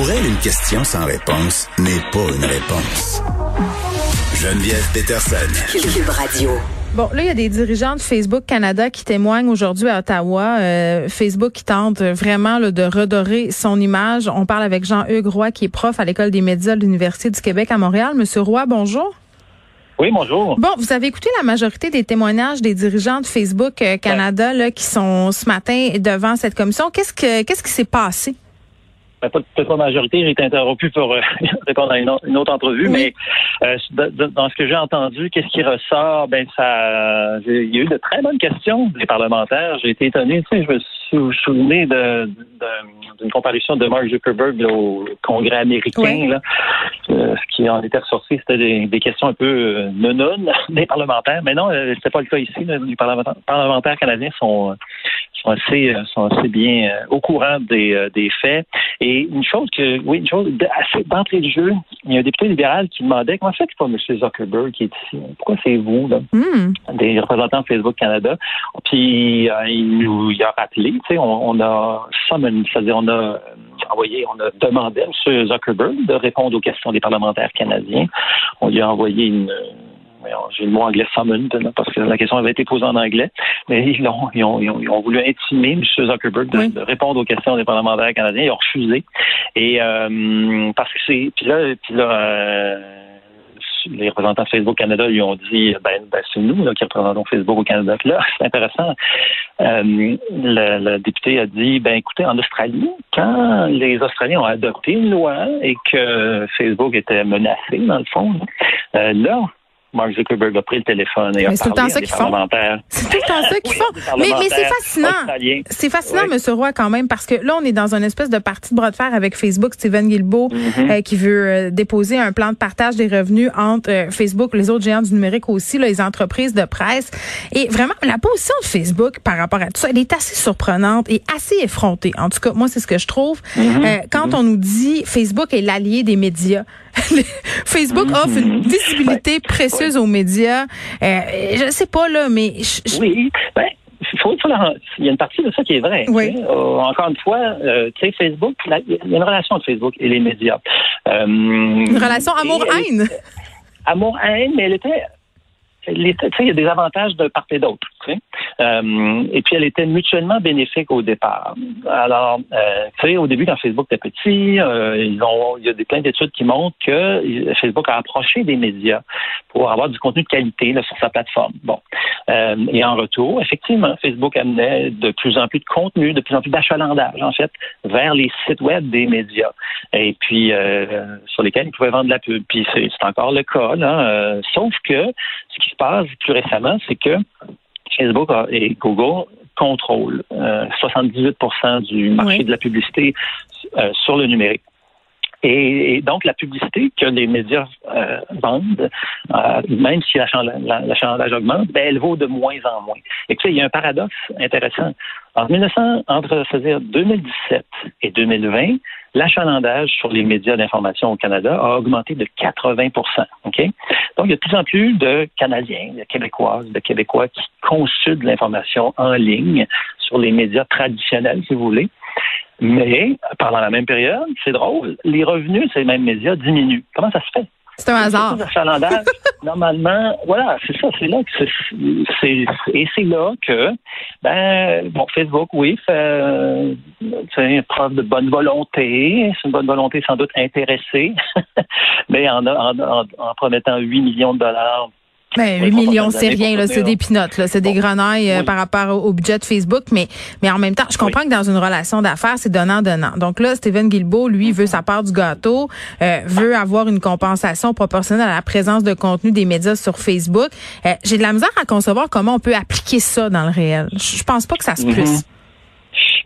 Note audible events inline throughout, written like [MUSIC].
Pour elle, une question sans réponse n'est pas une réponse. Geneviève Peterson. Cube Radio. Bon, là, il y a des dirigeants de Facebook Canada qui témoignent aujourd'hui à Ottawa. Euh, Facebook qui tente vraiment là, de redorer son image. On parle avec Jean-Hugues Roy, qui est prof à l'École des médias de l'Université du Québec à Montréal. Monsieur Roy, bonjour. Oui, bonjour. Bon, vous avez écouté la majorité des témoignages des dirigeants de Facebook euh, Canada là, qui sont ce matin devant cette commission. Qu'est-ce que qu'est-ce qui s'est passé? Ben, pas, peut-être pas majorité, j'ai été interrompu pour euh, [LAUGHS] répondre à une, autre, une autre entrevue, mais euh, dans ce que j'ai entendu, qu'est-ce qui ressort? Ben ça, il y a eu de très bonnes questions des parlementaires. J'ai été étonné. Tu sais, je me suis souvenu de, d'une comparution de Mark Zuckerberg au Congrès américain. Là. Euh, ce qui en était ressorti, c'était des, des questions un peu euh, non [LAUGHS] des parlementaires. Mais non, euh, c'était pas le cas ici. Les parlementaires, parlementaires canadiens sont sont assez, euh, sont assez bien euh, au courant des, euh, des faits. Et une chose que, oui, une chose d'entrée de jeu, il y a un député libéral qui demandait comment ça que c'est pas M. Zuckerberg qui est ici? Pourquoi c'est vous, là? Hmm. Des représentants de Facebook Canada. Puis il nous il a rappelé, tu sais, on, on a c'est-à-dire on a envoyé, on a demandé à M. Zuckerberg de répondre aux questions des parlementaires canadiens. On lui a envoyé une j'ai le mot anglais summon parce que la question avait été posée en anglais, mais ils ont, ils ont, ils ont, voulu intimer M. Zuckerberg de, répondre aux questions des parlementaires canadiens. Ils ont refusé. Et euh, parce que c'est. Puis là, puis là euh, les représentants de Facebook Canada lui ont dit ben, ben c'est nous là, qui représentons Facebook au Canada. Là, [LAUGHS] c'est intéressant. Euh, le, député a dit ben écoutez, en Australie, quand les Australiens ont adopté une loi et que Facebook était menacé, dans le fond, euh, là, Mark Zuckerberg a pris le téléphone et a parlé à ça des parlementaires. [LAUGHS] C'est tout le temps ça qu'ils font. Mais, mais c'est fascinant. C'est fascinant, M. Roy, quand même, parce que là, on est dans une espèce de partie de bras de fer avec Facebook. Steven Guilbeault, mm-hmm. euh, qui veut euh, déposer un plan de partage des revenus entre euh, Facebook, les autres géants du numérique aussi, là, les entreprises de presse. Et vraiment, la position de Facebook par rapport à tout ça, elle est assez surprenante et assez effrontée. En tout cas, moi, c'est ce que je trouve. Mm-hmm. quand mm-hmm. on nous dit Facebook est l'allié des médias, [LAUGHS] Facebook offre une visibilité précieuse aux médias. Euh, je ne sais pas, là, mais... Oui, ben, faut, il y a une partie de ça qui est vrai. Oui. Euh, encore une fois, euh, tu sais, Facebook, il y a une relation entre Facebook et les médias. une relation amour-haine. Amour-haine, mais elle était il y a des avantages de part et d'autre. Euh, et puis, elle était mutuellement bénéfique au départ. Alors, euh, au début, quand Facebook était petit, euh, il y a des, plein d'études qui montrent que Facebook a approché des médias pour avoir du contenu de qualité sur sa plateforme. Bon. Et en retour, effectivement, Facebook amenait de plus en plus de contenu, de plus en plus d'achalandage, en fait, vers les sites web des médias. Et puis, sur lesquels ils pouvaient vendre de la pub. Puis, c'est encore le cas, là. sauf que ce qui se passe plus récemment, c'est que Facebook et Google contrôlent 78% euh, du marché de la publicité euh, sur le numérique. Et, donc, la publicité que les médias euh, vendent, même si l'achalandage augmente, ben, elle vaut de moins en moins. Et tu sais, il y a un paradoxe intéressant. En 1900, entre dire 2017 et 2020, l'achalandage sur les médias d'information au Canada a augmenté de 80% OK? Donc, il y a de plus en plus de Canadiens, de Québécoises, de Québécois qui consultent l'information en ligne sur les médias traditionnels, si vous voulez. Mais, pendant la même période, c'est drôle, les revenus de ces mêmes médias diminuent. Comment ça se fait? C'est un hasard. [LAUGHS] normalement, voilà, c'est ça, c'est là que c'est, et c'est là que, ben, bon, Facebook, oui, fait, c'est preuve de bonne volonté, c'est une bonne volonté sans doute intéressée, [LAUGHS] mais en, en, en promettant 8 millions de dollars ben, 8 millions, c'est rien, là, c'est des pinottes, là, c'est des grenailles euh, par rapport au, budget de Facebook, mais, mais en même temps, je comprends que dans une relation d'affaires, c'est donnant-donnant. Donc là, Steven Guilbeault, lui, veut sa part du gâteau, euh, veut avoir une compensation proportionnelle à la présence de contenu des médias sur Facebook. Euh, j'ai de la misère à concevoir comment on peut appliquer ça dans le réel. Je pense pas que ça se mm-hmm. puisse.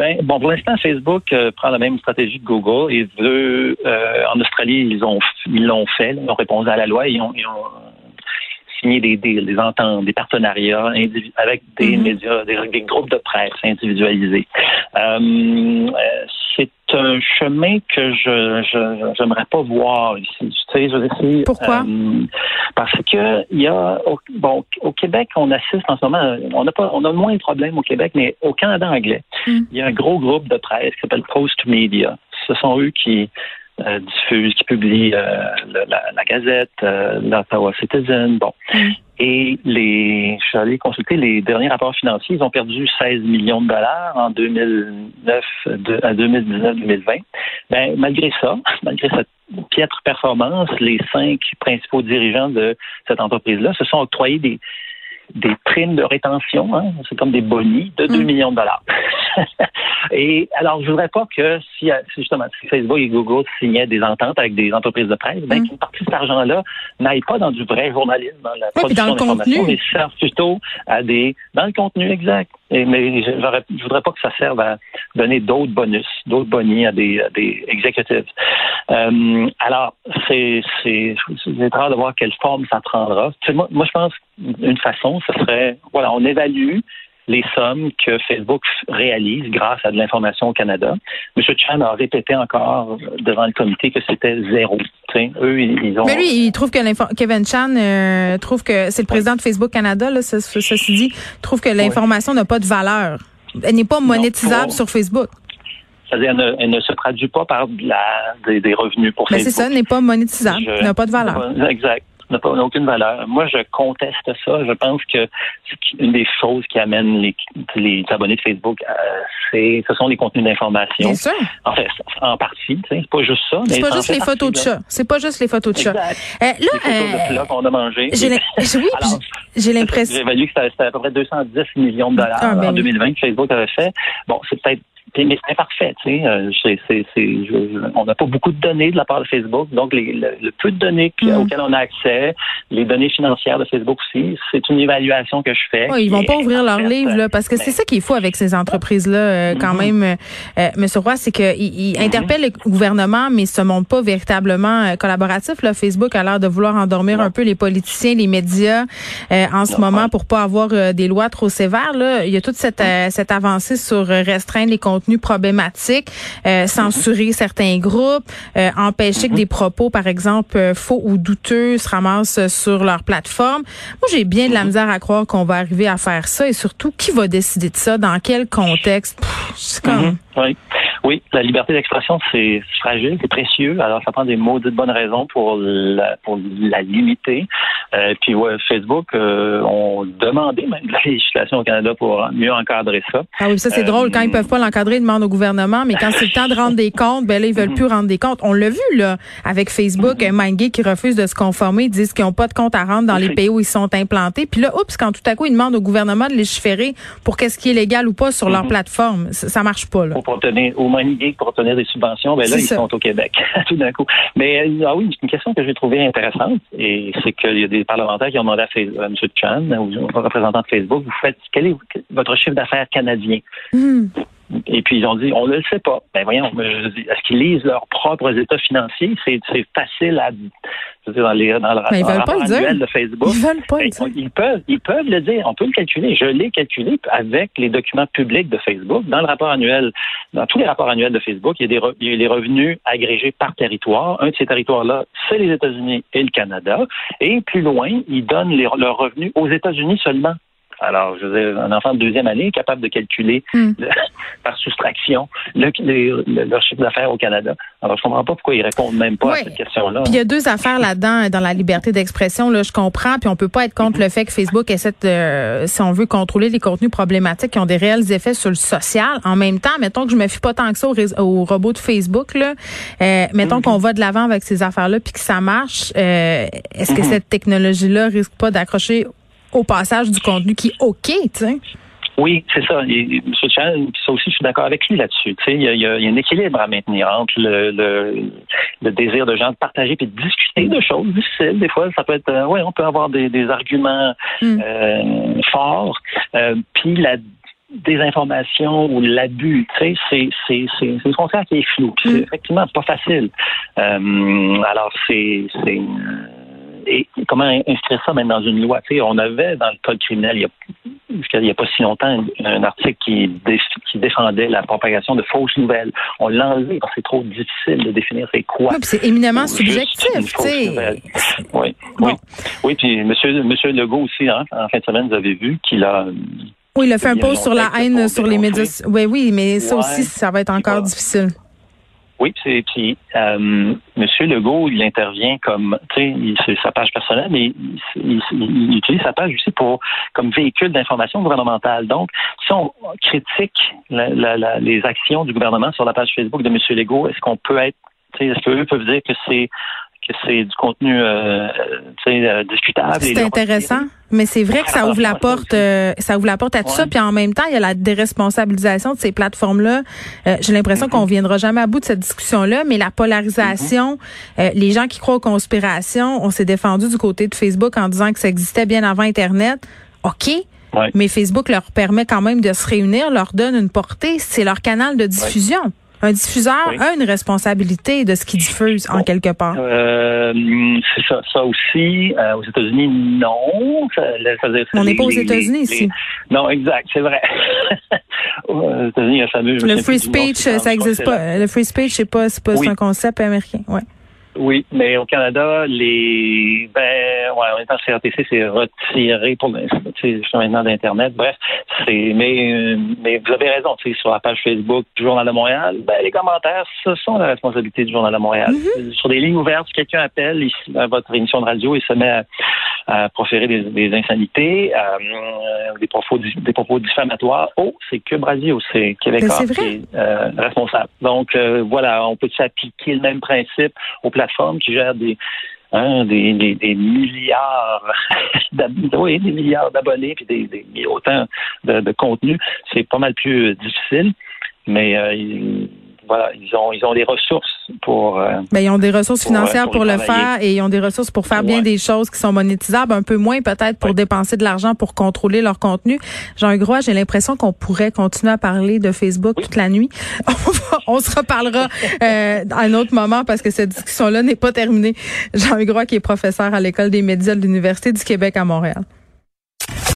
Ben, bon, pour l'instant, Facebook euh, prend la même stratégie que Google et veut, euh, en Australie, ils ont ils l'ont fait, ils ont répondu à la loi, ils ont, ils ont signé des des ententes, des partenariats avec des mm-hmm. médias, des, groupes de presse individualisés. Euh, c'est un chemin que je j'aimerais pas voir ici. Tu sais, je Pourquoi? Euh, parce que il y a au, bon au Québec, on assiste en ce moment, on a pas on a moins de problèmes au Québec, mais au Canada anglais, mm. il y a un gros groupe de presse qui s'appelle Post Media. Ce sont eux qui euh, diffusent, qui publient euh, la, Gazette, l'Ottawa Citizen, bon. Mm. Et les, je suis allé consulter les derniers rapports financiers. Ils ont perdu 16 millions de dollars en 2009, à 2019-2020. Ben, malgré ça, [LAUGHS] malgré cette piètre performance, les cinq principaux dirigeants de cette entreprise-là se sont octroyés des, des primes de rétention, hein, c'est comme des bonis de 2 mm. millions de dollars. [LAUGHS] et alors, je voudrais pas que si, justement si Facebook et Google signaient des ententes avec des entreprises de presse, ben, mm. qu'une partie de cet argent-là n'aille pas dans du vrai journalisme, dans la production d'informations, mais serve plutôt à des dans le contenu exact. Mais je, je voudrais pas que ça serve à donner d'autres bonus, d'autres bonis à des, à des exécutifs. Euh, alors, c'est c'est de voir quelle forme ça prendra. moi, moi, je pense une façon, ce serait voilà, on évalue les sommes que Facebook réalise grâce à de l'information au Canada. M. Chan a répété encore devant le comité que c'était zéro. eux, ils ont... Mais lui, il trouve que Kevin Chan euh, trouve que c'est le président de Facebook Canada, là, ceci dit, trouve que l'information n'a pas de valeur. Elle n'est pas monétisable sur Facebook. C'est-à-dire, elle, ne, se traduit pas par la, des, revenus pour Mais Facebook. c'est ça, n'a pas monétisable, n'a pas de valeur. Exact n'a pas aucune valeur. Moi, je conteste ça. Je pense que une des choses qui amène les, les abonnés de Facebook, euh, c'est ce sont les contenus d'information. En fait, en partie, c'est pas juste ça. C'est pas juste les photos de chat. C'est pas juste les photos de chat. Euh, là, les photos de chat qu'on a mangé. [LAUGHS] J'ai l'impression. J'ai évalué que c'était à peu près 210 millions de dollars ah, en 2020 que Facebook avait fait. Bon, c'est peut-être mais c'est imparfait, tu sais. Euh, on n'a pas beaucoup de données de la part de Facebook, donc les, le, peu de données mm. auxquelles on a accès, les données financières de Facebook aussi, c'est une évaluation que je fais. Oui, ils vont pas ouvrir leur livre là, parce que c'est ça qui est fou avec ces entreprises-là, euh, quand mm-hmm. même. Euh, Monsieur Roy, c'est qu'ils ils mm-hmm. interpellent le gouvernement, mais ils se montrent pas véritablement euh, collaboratifs. Là, Facebook a l'air de vouloir endormir un peu les politiciens, les médias en ce moment pour pas avoir des lois trop sévères. Là, il y a toute cette, mm. cette avancée sur restreindre les contenus problématique, euh, censurer certains groupes, euh, empêcher que mhm. des propos, par exemple, euh, faux ou douteux se ramassent sur leur plateforme. Moi, j'ai bien de la mhm. misère à croire qu'on va arriver à faire ça et surtout, qui va décider de ça? Dans quel contexte? C'est comme... Mhm. Oui. Oui, la liberté d'expression, c'est fragile, c'est précieux. Alors, ça prend des maudites bonnes raisons pour la, pour la limiter. Euh, puis, ouais, Facebook euh, ont demandé même de la législation au Canada pour mieux encadrer ça. Ah oui, ça, c'est drôle. Quand ils peuvent pas l'encadrer, ils demandent au gouvernement. Mais quand c'est le temps de rendre des comptes, ben là, ils veulent plus rendre des comptes. On l'a vu, là, avec Facebook, mm MindGay qui refuse de se conformer. Ils disent qu'ils n'ont pas de compte à rendre dans les pays où ils sont implantés. Puis là, oups, quand tout à coup, ils demandent au gouvernement de légiférer pour qu'est-ce qui est légal ou pas sur leur plateforme, ça, ça marche pas, là. Pour obtenir, au pour obtenir des subventions, ben là, ils sont au Québec, [LAUGHS] tout d'un coup. Mais euh, ah oui, une question que j'ai trouvée intéressante, et c'est qu'il y a des parlementaires qui ont demandé à, M. Chan, ou représentant de Facebook, vous faites quel est votre chiffre d'affaires canadien? Hmm. Et puis ils ont dit, on ne le sait pas. Ben voyons, est-ce qu'ils lisent leurs propres états financiers? C'est facile à dire dans, les, dans le, ben, rapport annuel de Facebook. Ils veulent pas ben, Ils peuvent, ils peuvent le dire. On peut le calculer. Je l'ai calculé avec les documents publics de Facebook. Dans le rapport annuel, dans tous les rapports annuels de Facebook, il y a, des il y a les revenus agrégés par territoire. Un de ces territoires-là, c'est les États-Unis et le Canada. Et plus loin, ils donnent leurs revenus aux États-Unis seulement. Alors, je veux dire, un enfant de deuxième année est capable de calculer hmm. [LAUGHS] par soustraction le, leur chiffre d'affaires au Canada. Alors, je comprends pas pourquoi ils répondent même pas à cette question-là. il y a deux affaires là-dedans dans la liberté d'expression. Là, je comprends, puis on peut pas être contre le fait que Facebook essaie, de, si on veut, contrôler les contenus problématiques qui ont des réels effets sur le social. En même temps, mettons que je me fie pas tant que ça au, au robot de Facebook. Là, euh, mettons mm-hmm. qu'on va de l'avant avec ces affaires-là, puis que ça marche. Euh, est-ce que mm-hmm. cette technologie-là risque pas d'accrocher au passage du contenu qui est OK, tu sais. Oui, c'est ça. Et, M. Chan, ça aussi, je suis d'accord avec lui là-dessus. Tu sais, il y, a, un équilibre à maintenir entre le, le, désir de gens de partager et de discuter de choses difficiles. Des fois, ça peut être, euh, oui, on peut avoir des, arguments mm. euh, forts, euh, puis la désinformation ou l'abus, tu sais, c'est c'est une frontière qui est floue. C'est mm. effectivement pas facile. Alors c'est c'est et comment inscrire ça même dans une loi? Tu sais, on avait dans le code criminel, il y a, il n'y a pas si longtemps, un article qui, qui, défendait la propagation de fausses nouvelles. On l'a enlevé parce que c'est trop difficile de définir c'est quoi. Oui, c'est éminemment subjectif. Oui, oui. Oui, puis monsieur, monsieur Legault aussi, hein, en fin de semaine, vous avez vu qu'il a oui, il a fait un post sur la haine sur les médias. Oui, oui, mais ça aussi, ça va être encore difficile. Oui, puis euh, Monsieur Legault, il intervient comme, tu sais, c'est sa page personnelle, mais il, utilise sa page aussi pour comme véhicule d'information gouvernementale. Donc, si on critique les actions du gouvernement sur la page Facebook de Monsieur Legault, est-ce qu'on peut être, est-ce qu'eux peuvent dire que c'est c'est du contenu euh, euh, discutable. C'est intéressant, mais c'est vrai que ça ouvre la porte, euh, ça ouvre la porte à tout ça. Puis en même temps, il y a la déresponsabilisation de ces plateformes-là. J'ai l'impression qu'on viendra jamais à bout de cette discussion-là, mais la polarisation, les gens qui croient aux conspirations, on s'est défendu du côté de Facebook en disant que ça existait bien avant Internet. OK. Mais Facebook leur permet quand même de se réunir, leur donne une portée. C'est leur canal de diffusion. Un diffuseur a une responsabilité de ce qu'il diffuse en quelque part. Euh, c'est ça, ça aussi. Euh, aux États-Unis, non. On n'est pas aux États-Unis ici. Non, exact, c'est vrai. [LAUGHS] aux États-Unis, il y a fameux. Le free speech, ça n'existe pas. Le free speech, c'est pas, c'est pas un concept américain. Ouais. Oui, mais au Canada, les ben ouais, en même temps CRTC c'est retiré pour maintenant d'internet. Bref, c'est mais mais vous avez raison, tu sais, sur la page Facebook du Journal de Montréal, ben les commentaires, ce sont la responsabilité du Journal de Montréal. Mm-hmm. Sur des lignes ouvertes, si quelqu'un appelle ici, à votre émission de radio et se met à, à proférer des, des insanités, euh, des propos des propos diffamatoires, oh, c'est que Radio, c'est Québécois qui est euh, responsable. Donc euh, voilà, on peut s'appliquer le même principe aux plateformes qui gèrent des Hein, des, des, des, milliards [LAUGHS] oui, des milliards d'abonnés puis des, des, autant de, de contenu, c'est pas mal plus difficile. Mais euh, voilà, ils ont ils ont des ressources pour. Euh, ben, ils ont des ressources financières pour, le faire et ils ont des ressources pour faire bien des choses qui sont monétisables, un peu moins peut-être pour dépenser de l'argent pour contrôler leur contenu. Jean Groix, j'ai l'impression qu'on pourrait continuer à parler de Facebook toute la nuit. [LAUGHS] On, se reparlera euh, à un autre moment parce que cette discussion-là n'est pas terminée. Jean Groix, qui est professeur à l'école des médias de l'Université du Québec à Montréal.